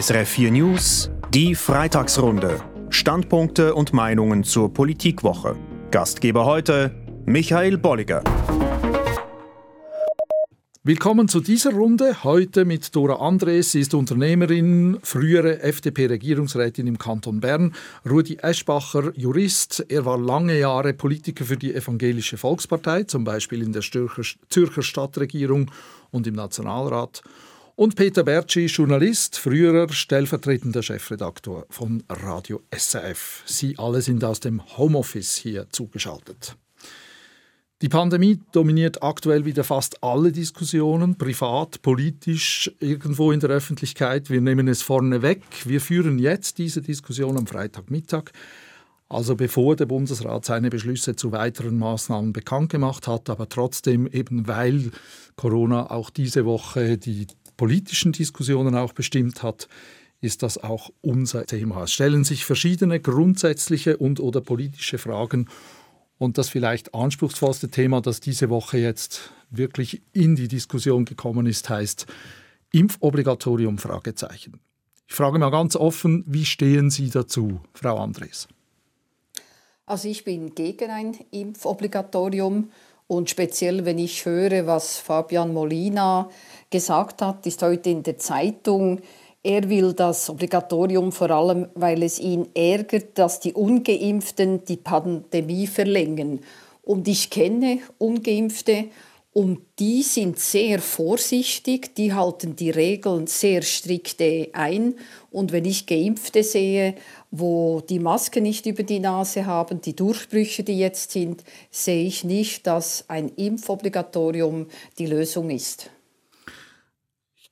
SRF 4 News, die Freitagsrunde. Standpunkte und Meinungen zur Politikwoche. Gastgeber heute Michael Bolliger. Willkommen zu dieser Runde. Heute mit Dora Andres. Sie ist Unternehmerin, frühere FDP-Regierungsrätin im Kanton Bern. Rudi Eschbacher, Jurist. Er war lange Jahre Politiker für die Evangelische Volkspartei, zum Beispiel in der Zürcher Stadtregierung und im Nationalrat. Und Peter Bertschi, Journalist, früherer stellvertretender Chefredaktor von Radio SRF. Sie alle sind aus dem Homeoffice hier zugeschaltet. Die Pandemie dominiert aktuell wieder fast alle Diskussionen, privat, politisch, irgendwo in der Öffentlichkeit. Wir nehmen es vorne weg. Wir führen jetzt diese Diskussion am Freitagmittag, also bevor der Bundesrat seine Beschlüsse zu weiteren Maßnahmen bekannt gemacht hat, aber trotzdem eben weil Corona auch diese Woche die politischen Diskussionen auch bestimmt hat, ist das auch unser Thema. Es stellen sich verschiedene grundsätzliche und oder politische Fragen und das vielleicht anspruchsvollste Thema, das diese Woche jetzt wirklich in die Diskussion gekommen ist, heißt Impfobligatorium Fragezeichen. Ich frage mal ganz offen, wie stehen Sie dazu, Frau Andres? Also ich bin gegen ein Impfobligatorium und speziell wenn ich höre, was Fabian Molina gesagt hat, ist heute in der Zeitung, er will das Obligatorium vor allem, weil es ihn ärgert, dass die ungeimpften die Pandemie verlängern. Und ich kenne ungeimpfte und die sind sehr vorsichtig, die halten die Regeln sehr strikt ein. Und wenn ich Geimpfte sehe, wo die Maske nicht über die Nase haben, die Durchbrüche, die jetzt sind, sehe ich nicht, dass ein Impfobligatorium die Lösung ist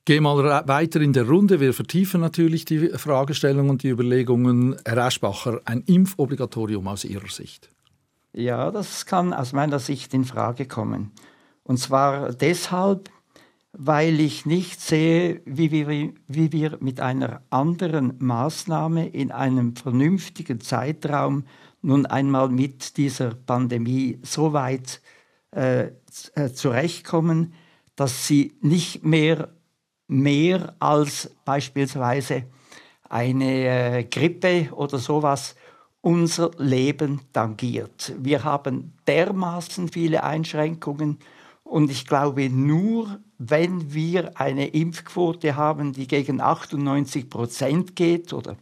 gehe mal weiter in der Runde. Wir vertiefen natürlich die Fragestellungen und die Überlegungen. Herr Eschbacher, ein Impfobligatorium aus Ihrer Sicht? Ja, das kann aus meiner Sicht in Frage kommen. Und zwar deshalb, weil ich nicht sehe, wie wir, wie wir mit einer anderen Maßnahme in einem vernünftigen Zeitraum nun einmal mit dieser Pandemie so weit äh, äh zurechtkommen, dass sie nicht mehr mehr als beispielsweise eine äh, Grippe oder sowas unser Leben tangiert. Wir haben dermaßen viele Einschränkungen und ich glaube, nur wenn wir eine Impfquote haben, die gegen 98 Prozent geht oder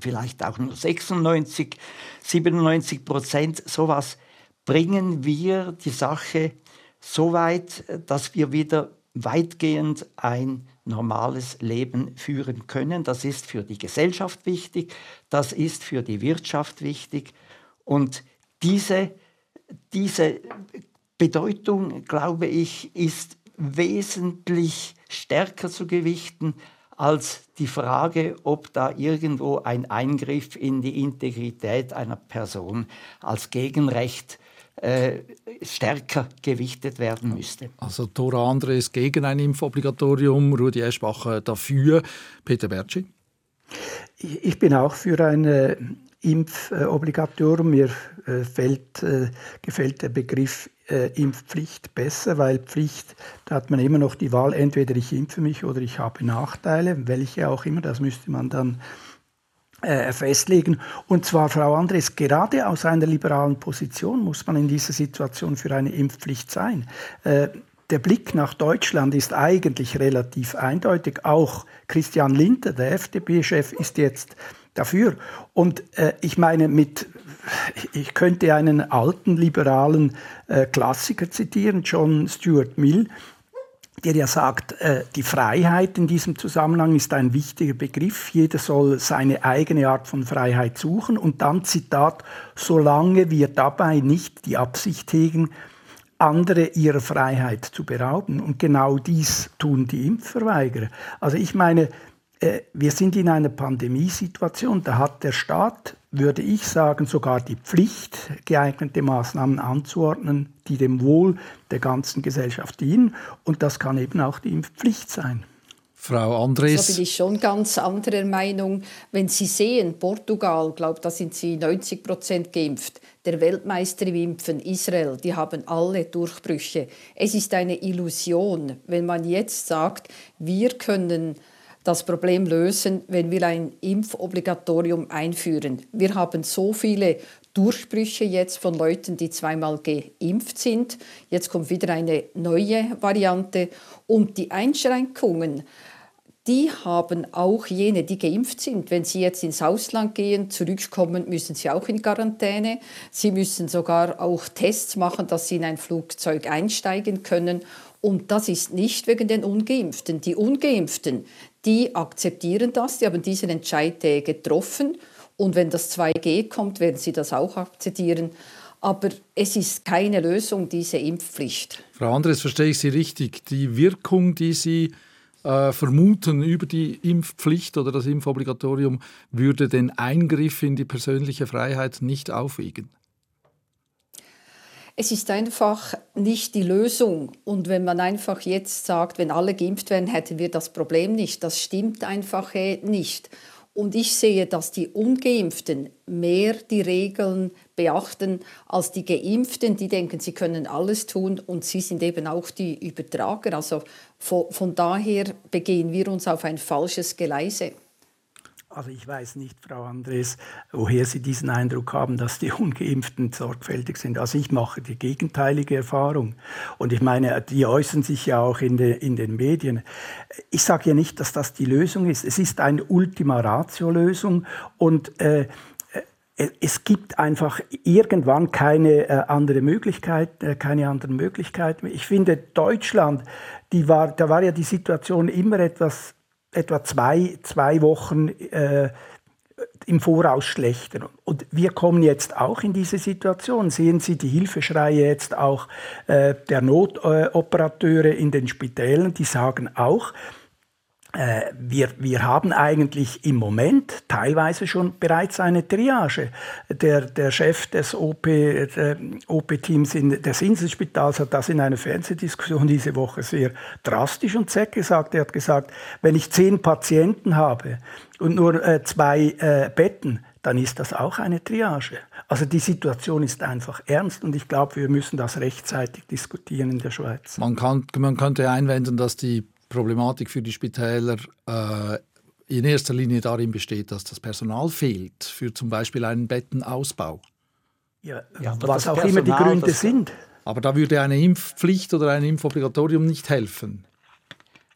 vielleicht auch nur 96, 97 Prozent, sowas, bringen wir die Sache so weit, dass wir wieder weitgehend ein normales Leben führen können. Das ist für die Gesellschaft wichtig, das ist für die Wirtschaft wichtig. Und diese, diese Bedeutung, glaube ich, ist wesentlich stärker zu gewichten als die Frage, ob da irgendwo ein Eingriff in die Integrität einer Person als Gegenrecht äh, stärker gewichtet werden müsste. Also Dora Andres gegen ein Impfobligatorium, Rudi Eschbacher dafür. Peter Bertschi? Ich bin auch für ein äh, Impfobligatorium. Mir äh, fällt, äh, gefällt der Begriff äh, Impfpflicht besser, weil Pflicht, da hat man immer noch die Wahl, entweder ich impfe mich oder ich habe Nachteile, welche auch immer, das müsste man dann festlegen. Und zwar, Frau Andres, gerade aus einer liberalen Position muss man in dieser Situation für eine Impfpflicht sein. Der Blick nach Deutschland ist eigentlich relativ eindeutig. Auch Christian Linter, der FDP-Chef, ist jetzt dafür. Und äh, ich meine, mit, ich könnte einen alten liberalen äh, Klassiker zitieren, John Stuart Mill, der ja sagt, äh, die Freiheit in diesem Zusammenhang ist ein wichtiger Begriff. Jeder soll seine eigene Art von Freiheit suchen. Und dann Zitat, solange wir dabei nicht die Absicht hegen, andere ihrer Freiheit zu berauben. Und genau dies tun die Impfverweigerer. Also ich meine, wir sind in einer Pandemiesituation, da hat der Staat, würde ich sagen, sogar die Pflicht, geeignete Maßnahmen anzuordnen, die dem Wohl der ganzen Gesellschaft dienen. Und das kann eben auch die Impfpflicht sein. Frau Andres. Da bin ich schon ganz anderer Meinung. Wenn Sie sehen, Portugal, glaube da sind sie 90 Prozent geimpft. Der Weltmeister im Impfen, Israel, die haben alle Durchbrüche. Es ist eine Illusion, wenn man jetzt sagt, wir können das Problem lösen, wenn wir ein Impfobligatorium einführen. Wir haben so viele Durchbrüche jetzt von Leuten, die zweimal geimpft sind. Jetzt kommt wieder eine neue Variante. Und die Einschränkungen, die haben auch jene, die geimpft sind. Wenn sie jetzt ins Ausland gehen, zurückkommen, müssen sie auch in Quarantäne. Sie müssen sogar auch Tests machen, dass sie in ein Flugzeug einsteigen können. Und das ist nicht wegen den Ungeimpften. Die Ungeimpften, die akzeptieren das, die haben diesen Entscheid getroffen. Und wenn das 2G kommt, werden sie das auch akzeptieren. Aber es ist keine Lösung, diese Impfpflicht. Frau Andres, verstehe ich Sie richtig? Die Wirkung, die Sie äh, vermuten über die Impfpflicht oder das Impfobligatorium, würde den Eingriff in die persönliche Freiheit nicht aufwiegen? Es ist einfach nicht die Lösung. Und wenn man einfach jetzt sagt, wenn alle geimpft werden, hätten wir das Problem nicht. Das stimmt einfach äh, nicht. Und ich sehe, dass die ungeimpften mehr die Regeln beachten als die geimpften, die denken, sie können alles tun und sie sind eben auch die Übertrager. Also von, von daher begehen wir uns auf ein falsches Geleise. Also ich weiß nicht, Frau Andres, woher Sie diesen Eindruck haben, dass die Ungeimpften sorgfältig sind. Also ich mache die gegenteilige Erfahrung. Und ich meine, die äußern sich ja auch in, de, in den Medien. Ich sage ja nicht, dass das die Lösung ist. Es ist eine Ultima Ratio-Lösung und äh, äh es gibt einfach irgendwann keine äh, andere Möglichkeit, äh, keine anderen Möglichkeiten. Ich finde Deutschland, die war, da war ja die Situation immer etwas etwa zwei, zwei Wochen äh, im Voraus schlechter. Und wir kommen jetzt auch in diese Situation. Sehen Sie die Hilfeschreie jetzt auch äh, der Notoperateure in den Spitälen, die sagen auch, wir, wir haben eigentlich im Moment teilweise schon bereits eine Triage. Der, der Chef des OP-Teams OP des Inselspitals hat das in einer Fernsehdiskussion diese Woche sehr drastisch und zäck gesagt. Er hat gesagt, wenn ich zehn Patienten habe und nur äh, zwei äh, Betten, dann ist das auch eine Triage. Also die Situation ist einfach ernst und ich glaube, wir müssen das rechtzeitig diskutieren in der Schweiz. Man, kann, man könnte einwenden, dass die Problematik für die Spitäler äh, in erster Linie darin besteht, dass das Personal fehlt für zum Beispiel einen Bettenausbau. Ja, ja was auch Personal, immer die Gründe sind. Aber da würde eine Impfpflicht oder ein Impfobligatorium nicht helfen.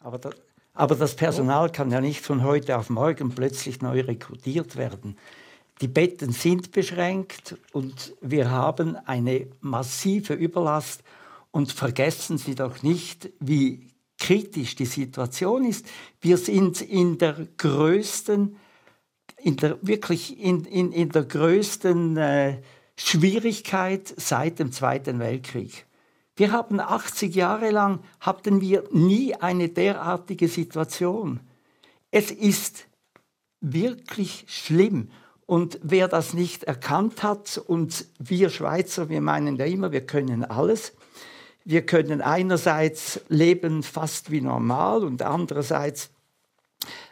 Aber, da, aber das Personal kann ja nicht von heute auf morgen plötzlich neu rekrutiert werden. Die Betten sind beschränkt und wir haben eine massive Überlast. Und vergessen Sie doch nicht, wie kritisch die Situation ist. Wir sind in der größten, in der, wirklich in, in, in der größten äh, Schwierigkeit seit dem Zweiten Weltkrieg. Wir haben 80 Jahre lang, hatten wir nie eine derartige Situation. Es ist wirklich schlimm. Und wer das nicht erkannt hat, und wir Schweizer, wir meinen ja immer, wir können alles, wir können einerseits leben fast wie normal und andererseits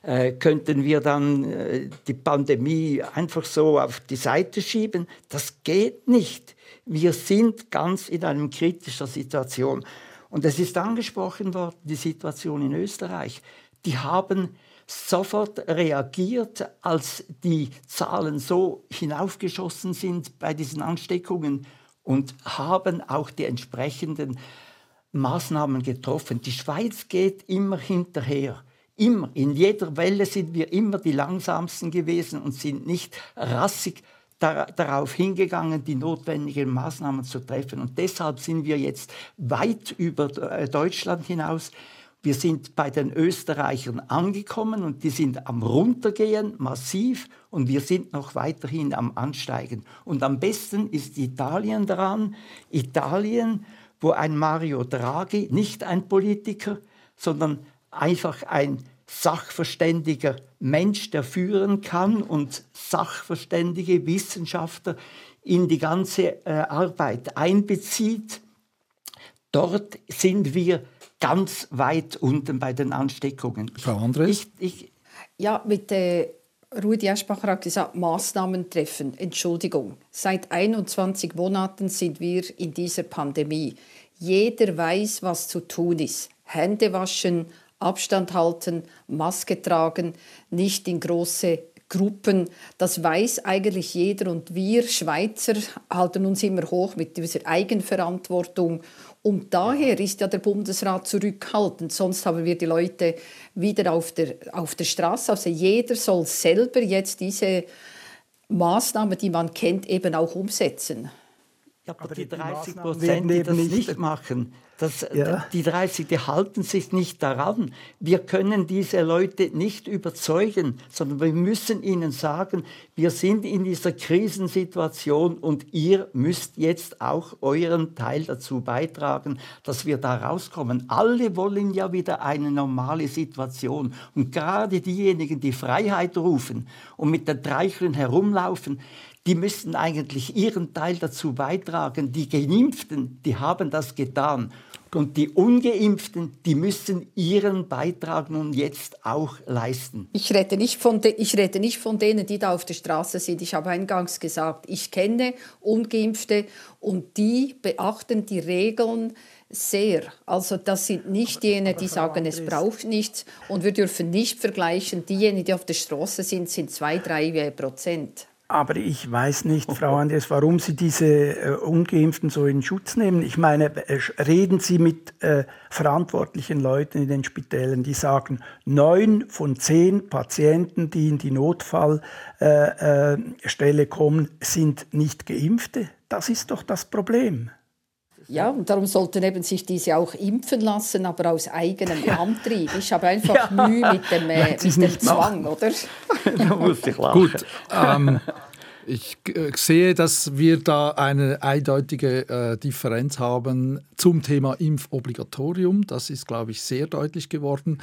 äh, könnten wir dann äh, die Pandemie einfach so auf die Seite schieben. Das geht nicht. Wir sind ganz in einer kritischen Situation. Und es ist angesprochen worden, die Situation in Österreich. Die haben sofort reagiert, als die Zahlen so hinaufgeschossen sind bei diesen Ansteckungen und haben auch die entsprechenden Maßnahmen getroffen. Die Schweiz geht immer hinterher. Immer, in jeder Welle sind wir immer die langsamsten gewesen und sind nicht rassig darauf hingegangen, die notwendigen Maßnahmen zu treffen. Und deshalb sind wir jetzt weit über äh, Deutschland hinaus wir sind bei den Österreichern angekommen und die sind am Runtergehen massiv und wir sind noch weiterhin am Ansteigen. Und am besten ist Italien dran. Italien, wo ein Mario Draghi, nicht ein Politiker, sondern einfach ein sachverständiger Mensch, der führen kann und sachverständige Wissenschaftler in die ganze äh, Arbeit einbezieht. Dort sind wir ganz weit unten bei den Ansteckungen. Frau Andres? Ich, ich ja, mit der Rudi Eschbacher hat gesagt, Maßnahmen treffen. Entschuldigung, seit 21 Monaten sind wir in dieser Pandemie. Jeder weiß, was zu tun ist. Hände waschen, Abstand halten, Maske tragen, nicht in große Gruppen. Das weiß eigentlich jeder und wir Schweizer halten uns immer hoch mit dieser Eigenverantwortung. Und daher ist ja der Bundesrat zurückhaltend, sonst haben wir die Leute wieder auf der, auf der Straße. Also jeder soll selber jetzt diese Maßnahmen, die man kennt, eben auch umsetzen. Ja, aber, aber die 30 Prozent, die das nicht machen, das, ja. Die 30, die halten sich nicht daran. Wir können diese Leute nicht überzeugen, sondern wir müssen ihnen sagen, wir sind in dieser Krisensituation und ihr müsst jetzt auch euren Teil dazu beitragen, dass wir da rauskommen. Alle wollen ja wieder eine normale Situation. Und gerade diejenigen, die Freiheit rufen und mit den Dreicheln herumlaufen, die müssten eigentlich ihren Teil dazu beitragen. Die Geimpften, die haben das getan. Und die Ungeimpften, die müssen ihren Beitrag nun jetzt auch leisten. Ich rede, nicht von ich rede nicht von denen, die da auf der Straße sind. Ich habe eingangs gesagt, ich kenne Ungeimpfte und die beachten die Regeln sehr. Also das sind nicht jene, die sagen, es braucht nichts. Und wir dürfen nicht vergleichen, diejenigen, die auf der Straße sind, sind zwei, drei Prozent. Aber ich weiß nicht, Frau Andres, warum Sie diese äh, Ungeimpften so in Schutz nehmen. Ich meine, äh, reden Sie mit äh, verantwortlichen Leuten in den Spitälern, die sagen, neun von zehn Patienten, die in die Notfallstelle äh, äh kommen, sind nicht Geimpfte. Das ist doch das Problem. Ja, und darum sollten eben sich diese auch impfen lassen, aber aus eigenem ja. Antrieb. Ich habe einfach ja. Mühe mit dem, äh, mit dem Zwang, oder? da muss ich lachen. Gut, ähm, ich äh, sehe, dass wir da eine eindeutige äh, Differenz haben zum Thema Impfobligatorium. Das ist, glaube ich, sehr deutlich geworden.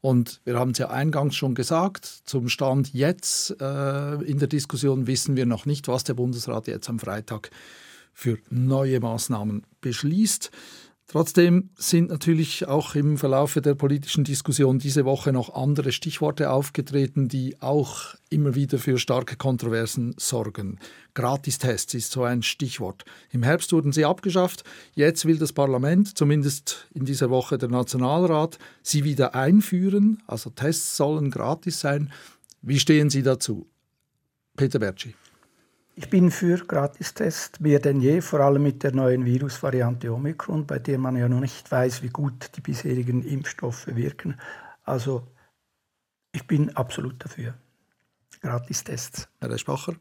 Und wir haben es ja eingangs schon gesagt, zum Stand jetzt äh, in der Diskussion wissen wir noch nicht, was der Bundesrat jetzt am Freitag für neue Maßnahmen beschließt. Trotzdem sind natürlich auch im Verlauf der politischen Diskussion diese Woche noch andere Stichworte aufgetreten, die auch immer wieder für starke Kontroversen sorgen. Gratistests ist so ein Stichwort. Im Herbst wurden sie abgeschafft. Jetzt will das Parlament, zumindest in dieser Woche der Nationalrat, sie wieder einführen. Also Tests sollen gratis sein. Wie stehen Sie dazu? Peter Bertschi. Ich bin für Gratistests mehr denn je, vor allem mit der neuen Virusvariante Omikron, bei der man ja noch nicht weiß, wie gut die bisherigen Impfstoffe wirken. Also ich bin absolut dafür. Gratistests. Herr Spacher?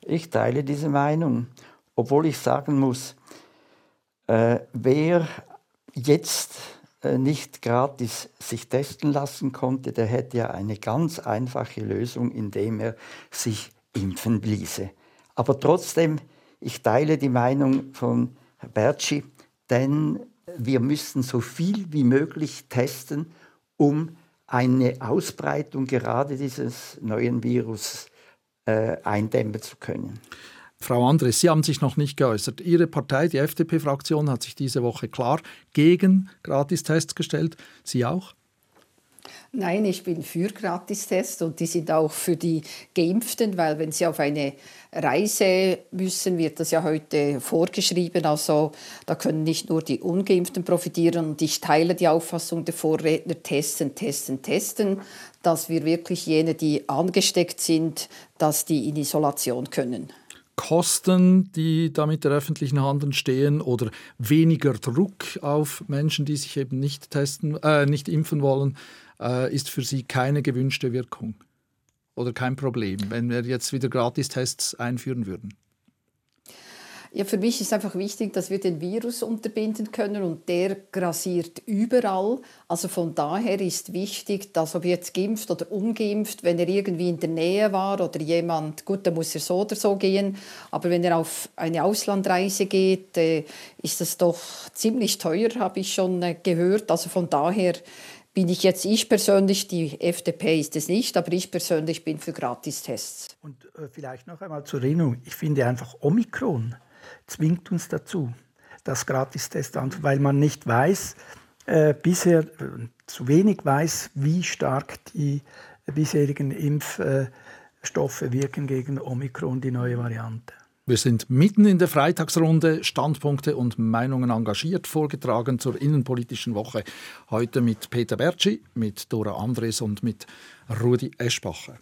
Ich teile diese Meinung, obwohl ich sagen muss, äh, wer jetzt äh, nicht gratis sich testen lassen konnte, der hätte ja eine ganz einfache Lösung, indem er sich impfen ließe. Aber trotzdem, ich teile die Meinung von Herrn Bertschi, denn wir müssen so viel wie möglich testen, um eine Ausbreitung gerade dieses neuen Virus äh, eindämmen zu können. Frau Andres, Sie haben sich noch nicht geäußert. Ihre Partei, die FDP-Fraktion, hat sich diese Woche klar gegen Gratistests gestellt. Sie auch? Nein, ich bin für Gratistests und die sind auch für die Geimpften, weil wenn sie auf eine Reise müssen, wird das ja heute vorgeschrieben. Also da können nicht nur die Ungeimpften profitieren. Und ich teile die Auffassung der Vorredner, testen, testen, testen, dass wir wirklich jene, die angesteckt sind, dass die in Isolation können. Kosten, die da mit der öffentlichen Hand entstehen oder weniger Druck auf Menschen, die sich eben nicht testen, äh, nicht impfen wollen, äh, ist für Sie keine gewünschte Wirkung oder kein Problem, wenn wir jetzt wieder Gratistests einführen würden? Ja, für mich ist einfach wichtig, dass wir den Virus unterbinden können und der grassiert überall. Also von daher ist wichtig, dass ob jetzt geimpft oder ungeimpft, wenn er irgendwie in der Nähe war oder jemand, gut, dann muss er so oder so gehen, aber wenn er auf eine Auslandreise geht, äh, ist das doch ziemlich teuer, habe ich schon äh, gehört. Also von daher bin ich jetzt ich persönlich, die FDP ist es nicht, aber ich persönlich bin für Gratistests. Und äh, vielleicht noch einmal zur Erinnerung, ich finde einfach Omikron zwingt uns dazu, das Gratistest an, weil man nicht weiß, äh, bisher äh, zu wenig weiß, wie stark die bisherigen Impfstoffe wirken gegen Omikron, die neue Variante. Wir sind mitten in der Freitagsrunde, Standpunkte und Meinungen engagiert, vorgetragen zur innenpolitischen Woche. Heute mit Peter Bertschi, mit Dora Andres und mit Rudi Eschbacher.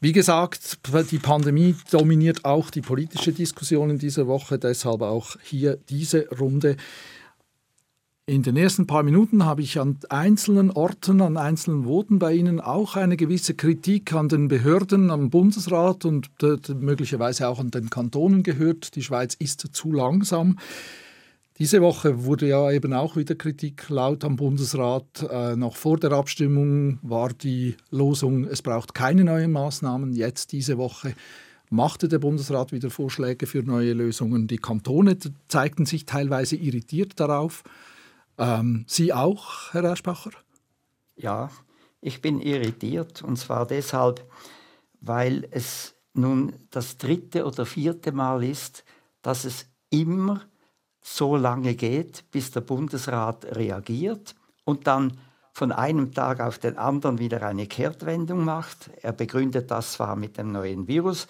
Wie gesagt, die Pandemie dominiert auch die politische Diskussion in dieser Woche, deshalb auch hier diese Runde. In den ersten paar Minuten habe ich an einzelnen Orten, an einzelnen Voten bei Ihnen auch eine gewisse Kritik an den Behörden, am Bundesrat und möglicherweise auch an den Kantonen gehört. Die Schweiz ist zu langsam. Diese Woche wurde ja eben auch wieder Kritik laut am Bundesrat. Äh, noch vor der Abstimmung war die Losung, es braucht keine neuen Maßnahmen. Jetzt diese Woche machte der Bundesrat wieder Vorschläge für neue Lösungen. Die Kantone zeigten sich teilweise irritiert darauf. Ähm, Sie auch, Herr Erspacher? Ja, ich bin irritiert und zwar deshalb, weil es nun das dritte oder vierte Mal ist, dass es immer so lange geht, bis der Bundesrat reagiert und dann von einem Tag auf den anderen wieder eine Kehrtwendung macht. Er begründet das zwar mit dem neuen Virus,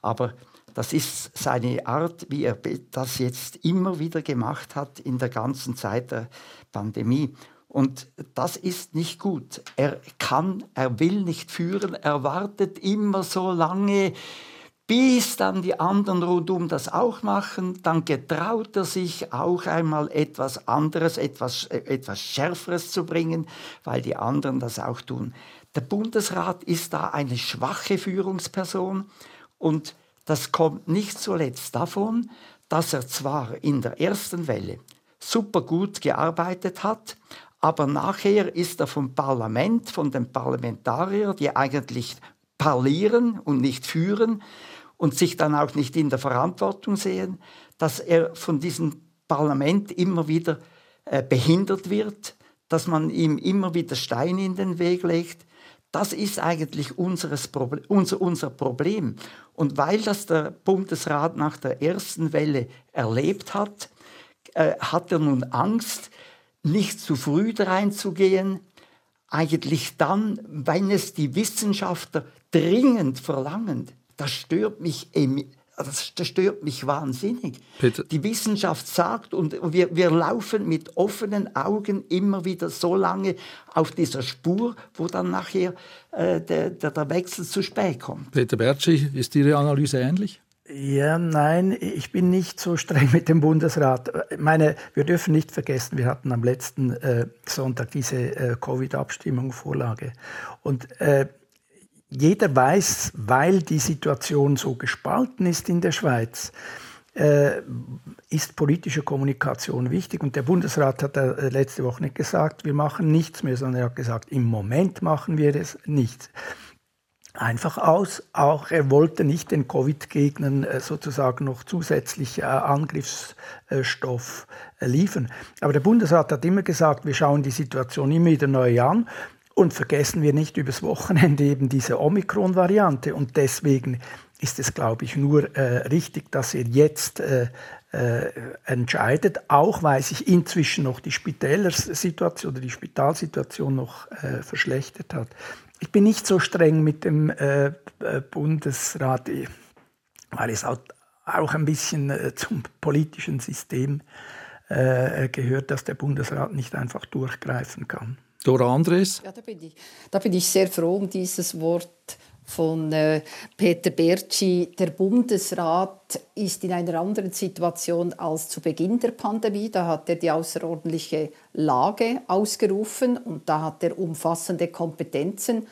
aber das ist seine Art, wie er das jetzt immer wieder gemacht hat in der ganzen Zeit der Pandemie. Und das ist nicht gut. Er kann, er will nicht führen, er wartet immer so lange, bis dann die anderen rundum das auch machen. Dann getraut er sich auch einmal etwas anderes, etwas, etwas Schärferes zu bringen, weil die anderen das auch tun. Der Bundesrat ist da eine schwache Führungsperson und das kommt nicht zuletzt davon, dass er zwar in der ersten Welle super gut gearbeitet hat, aber nachher ist er vom Parlament, von den Parlamentariern, die eigentlich parlieren und nicht führen und sich dann auch nicht in der Verantwortung sehen, dass er von diesem Parlament immer wieder äh, behindert wird, dass man ihm immer wieder Steine in den Weg legt. Das ist eigentlich unseres unser, unser Problem. Und weil das der Bundesrat nach der ersten Welle erlebt hat, äh, hat er nun Angst, nicht zu früh reinzugehen, eigentlich dann, wenn es die Wissenschaftler dringend verlangen. Das stört mich das, stört mich wahnsinnig. Peter. Die Wissenschaft sagt, und wir, wir laufen mit offenen Augen immer wieder so lange auf dieser Spur, wo dann nachher äh, der, der, der Wechsel zu spät kommt. Peter Bertschi, ist Ihre Analyse ähnlich? Ja, nein, ich bin nicht so streng mit dem Bundesrat. Ich meine, wir dürfen nicht vergessen, wir hatten am letzten äh, Sonntag diese äh, Covid-Abstimmung Vorlage. Und äh, jeder weiß, weil die Situation so gespalten ist in der Schweiz, äh, ist politische Kommunikation wichtig. Und der Bundesrat hat äh, letzte Woche nicht gesagt, wir machen nichts mehr, sondern er hat gesagt, im Moment machen wir es nicht. Einfach aus, auch er wollte nicht den Covid-Gegnern äh, sozusagen noch zusätzlich Angriffsstoff liefern. Aber der Bundesrat hat immer gesagt, wir schauen die Situation immer wieder neu an und vergessen wir nicht übers Wochenende eben diese Omikron-Variante. Und deswegen ist es, glaube ich, nur äh, richtig, dass ihr jetzt äh, äh, entscheidet. Auch weil sich inzwischen noch die Spitälersituation oder die Spitalsituation noch äh, verschlechtert hat. Ich bin nicht so streng mit dem äh, äh, Bundesrat, weil es auch, auch ein bisschen zum politischen System gehört, dass der Bundesrat nicht einfach durchgreifen kann. Dora Andres? Ja, da bin, ich, da bin ich sehr froh um dieses Wort von äh, Peter Bertschi. Der Bundesrat ist in einer anderen Situation als zu Beginn der Pandemie. Da hat er die außerordentliche Lage ausgerufen und da hat er umfassende Kompetenzen.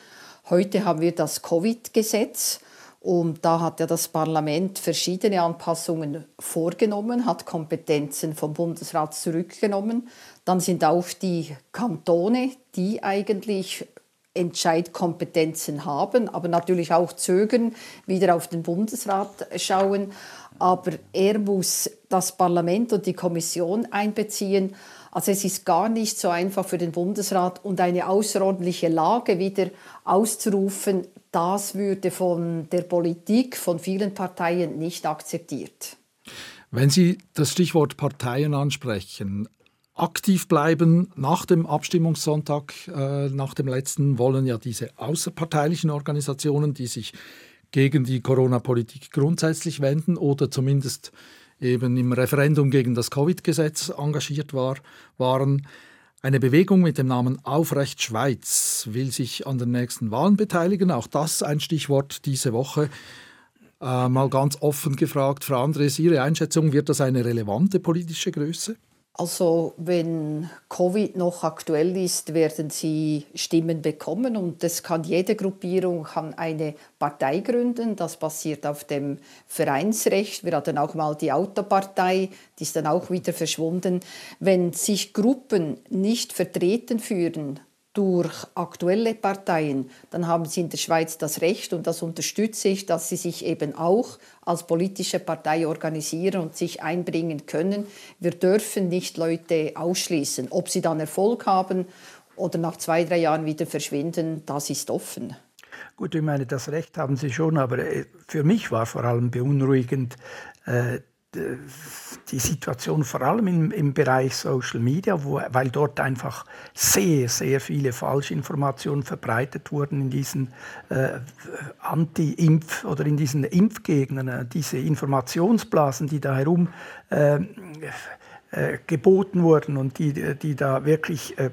Heute haben wir das Covid-Gesetz. Und da hat ja das Parlament verschiedene Anpassungen vorgenommen, hat Kompetenzen vom Bundesrat zurückgenommen. Dann sind auch die Kantone, die eigentlich Entscheidkompetenzen haben, aber natürlich auch zögern, wieder auf den Bundesrat schauen. Aber er muss das Parlament und die Kommission einbeziehen. Also es ist gar nicht so einfach für den Bundesrat und eine außerordentliche Lage wieder auszurufen, das würde von der Politik, von vielen Parteien nicht akzeptiert. Wenn Sie das Stichwort Parteien ansprechen, aktiv bleiben nach dem Abstimmungssonntag, äh, nach dem letzten, wollen ja diese außerparteilichen Organisationen, die sich gegen die Corona-Politik grundsätzlich wenden oder zumindest eben im Referendum gegen das Covid-Gesetz engagiert war, waren. Eine Bewegung mit dem Namen Aufrecht Schweiz will sich an den nächsten Wahlen beteiligen. Auch das ein Stichwort diese Woche. Äh, mal ganz offen gefragt, Frau Andres, Ihre Einschätzung, wird das eine relevante politische Größe? Also wenn Covid noch aktuell ist, werden sie Stimmen bekommen und das kann jede Gruppierung kann eine Partei gründen. Das basiert auf dem Vereinsrecht. Wir hatten auch mal die Autopartei, die ist dann auch wieder verschwunden. Wenn sich Gruppen nicht vertreten fühlen durch aktuelle Parteien, dann haben sie in der Schweiz das Recht, und das unterstütze ich, dass sie sich eben auch als politische Partei organisieren und sich einbringen können. Wir dürfen nicht Leute ausschließen. Ob sie dann Erfolg haben oder nach zwei, drei Jahren wieder verschwinden, das ist offen. Gut, ich meine, das Recht haben Sie schon, aber äh, für mich war vor allem beunruhigend, äh, die Situation vor allem im, im Bereich Social Media, wo, weil dort einfach sehr, sehr viele Falschinformationen verbreitet wurden in diesen äh, Anti-Impf- oder in diesen Impfgegnern, äh, diese Informationsblasen, die da herum äh, äh, geboten wurden und die, die da wirklich äh,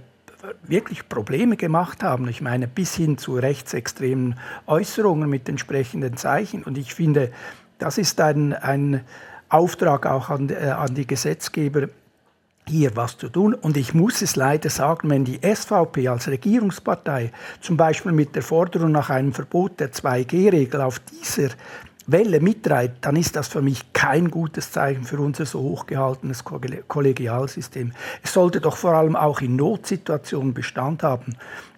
wirklich Probleme gemacht haben. Ich meine, bis hin zu rechtsextremen Äußerungen mit entsprechenden Zeichen. Und ich finde, das ist ein, ein Auftrag auch an, äh, an die Gesetzgeber, hier was zu tun. Und ich muss es leider sagen, wenn die SVP als Regierungspartei zum Beispiel mit der Forderung nach einem Verbot der 2G-Regel auf dieser Welle mittreibt, dann ist das für mich kein gutes Zeichen für unser so hochgehaltenes Kollegialsystem. Es sollte doch vor allem auch in Notsituationen Bestand haben.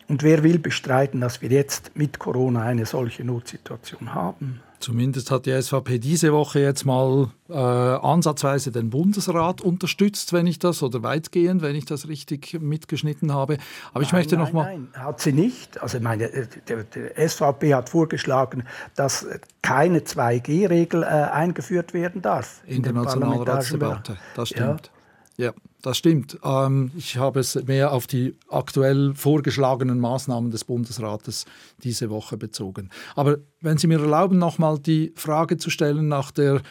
Und wer will bestreiten, dass wir jetzt mit Corona eine solche Notsituation haben? Zumindest hat die SVP diese Woche jetzt mal äh, ansatzweise den Bundesrat unterstützt, wenn ich das, oder weitgehend, wenn ich das richtig mitgeschnitten habe. Aber nein, ich möchte noch mal. Nein, hat sie nicht. Also meine, äh, der SVP hat vorgeschlagen, dass keine 2G-Regel äh, eingeführt werden darf. In, in der Nationalratsdebatte, das stimmt. Ja. Ja, das stimmt. Ähm, ich habe es mehr auf die aktuell vorgeschlagenen Maßnahmen des Bundesrates diese Woche bezogen. Aber wenn Sie mir erlauben, nochmal die Frage zu stellen nach der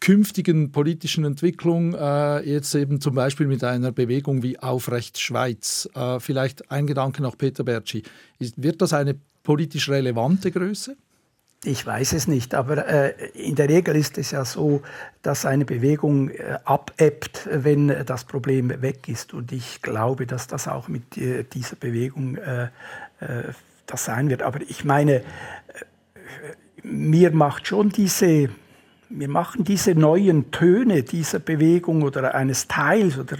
künftigen politischen Entwicklung, äh, jetzt eben zum Beispiel mit einer Bewegung wie Aufrecht Schweiz. Äh, vielleicht ein Gedanke nach Peter Bertschi. wird das eine politisch relevante Größe? Ich weiß es nicht, aber äh, in der Regel ist es ja so, dass eine Bewegung äh, abebbt, wenn das Problem weg ist. Und ich glaube, dass das auch mit äh, dieser Bewegung äh, äh, das sein wird. Aber ich meine, äh, mir macht schon diese, mir machen diese neuen Töne dieser Bewegung oder eines Teils oder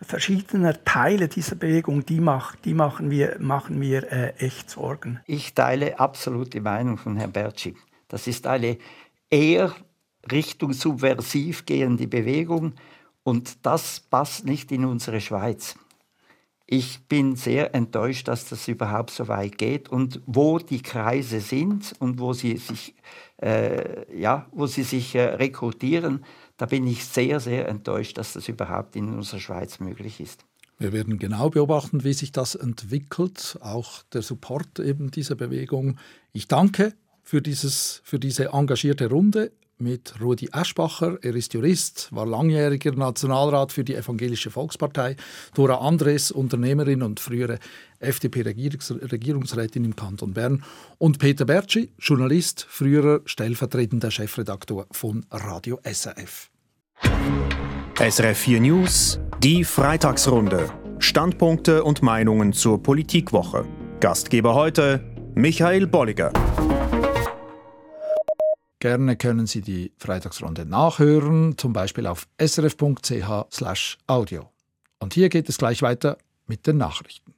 verschiedener Teile dieser Bewegung, die, macht, die machen mir, machen mir äh, echt Sorgen. Ich teile absolut die Meinung von Herrn Bertschi. Das ist eine eher Richtung subversiv gehende Bewegung und das passt nicht in unsere Schweiz. Ich bin sehr enttäuscht, dass das überhaupt so weit geht und wo die Kreise sind und wo sie sich, äh, ja, wo sie sich äh, rekrutieren, da bin ich sehr, sehr enttäuscht, dass das überhaupt in unserer Schweiz möglich ist. Wir werden genau beobachten, wie sich das entwickelt, auch der Support eben dieser Bewegung. Ich danke für, dieses, für diese engagierte Runde mit Rudi Aschbacher. Er ist Jurist, war langjähriger Nationalrat für die Evangelische Volkspartei. Dora Andres, Unternehmerin und frühere FDP-Regierungsrätin im Kanton Bern. Und Peter Bertschi, Journalist, früherer stellvertretender Chefredaktor von Radio SRF. SRF 4 News, die Freitagsrunde. Standpunkte und Meinungen zur Politikwoche. Gastgeber heute Michael Bolliger. Gerne können Sie die Freitagsrunde nachhören, zum Beispiel auf srf.ch/audio. Und hier geht es gleich weiter mit den Nachrichten.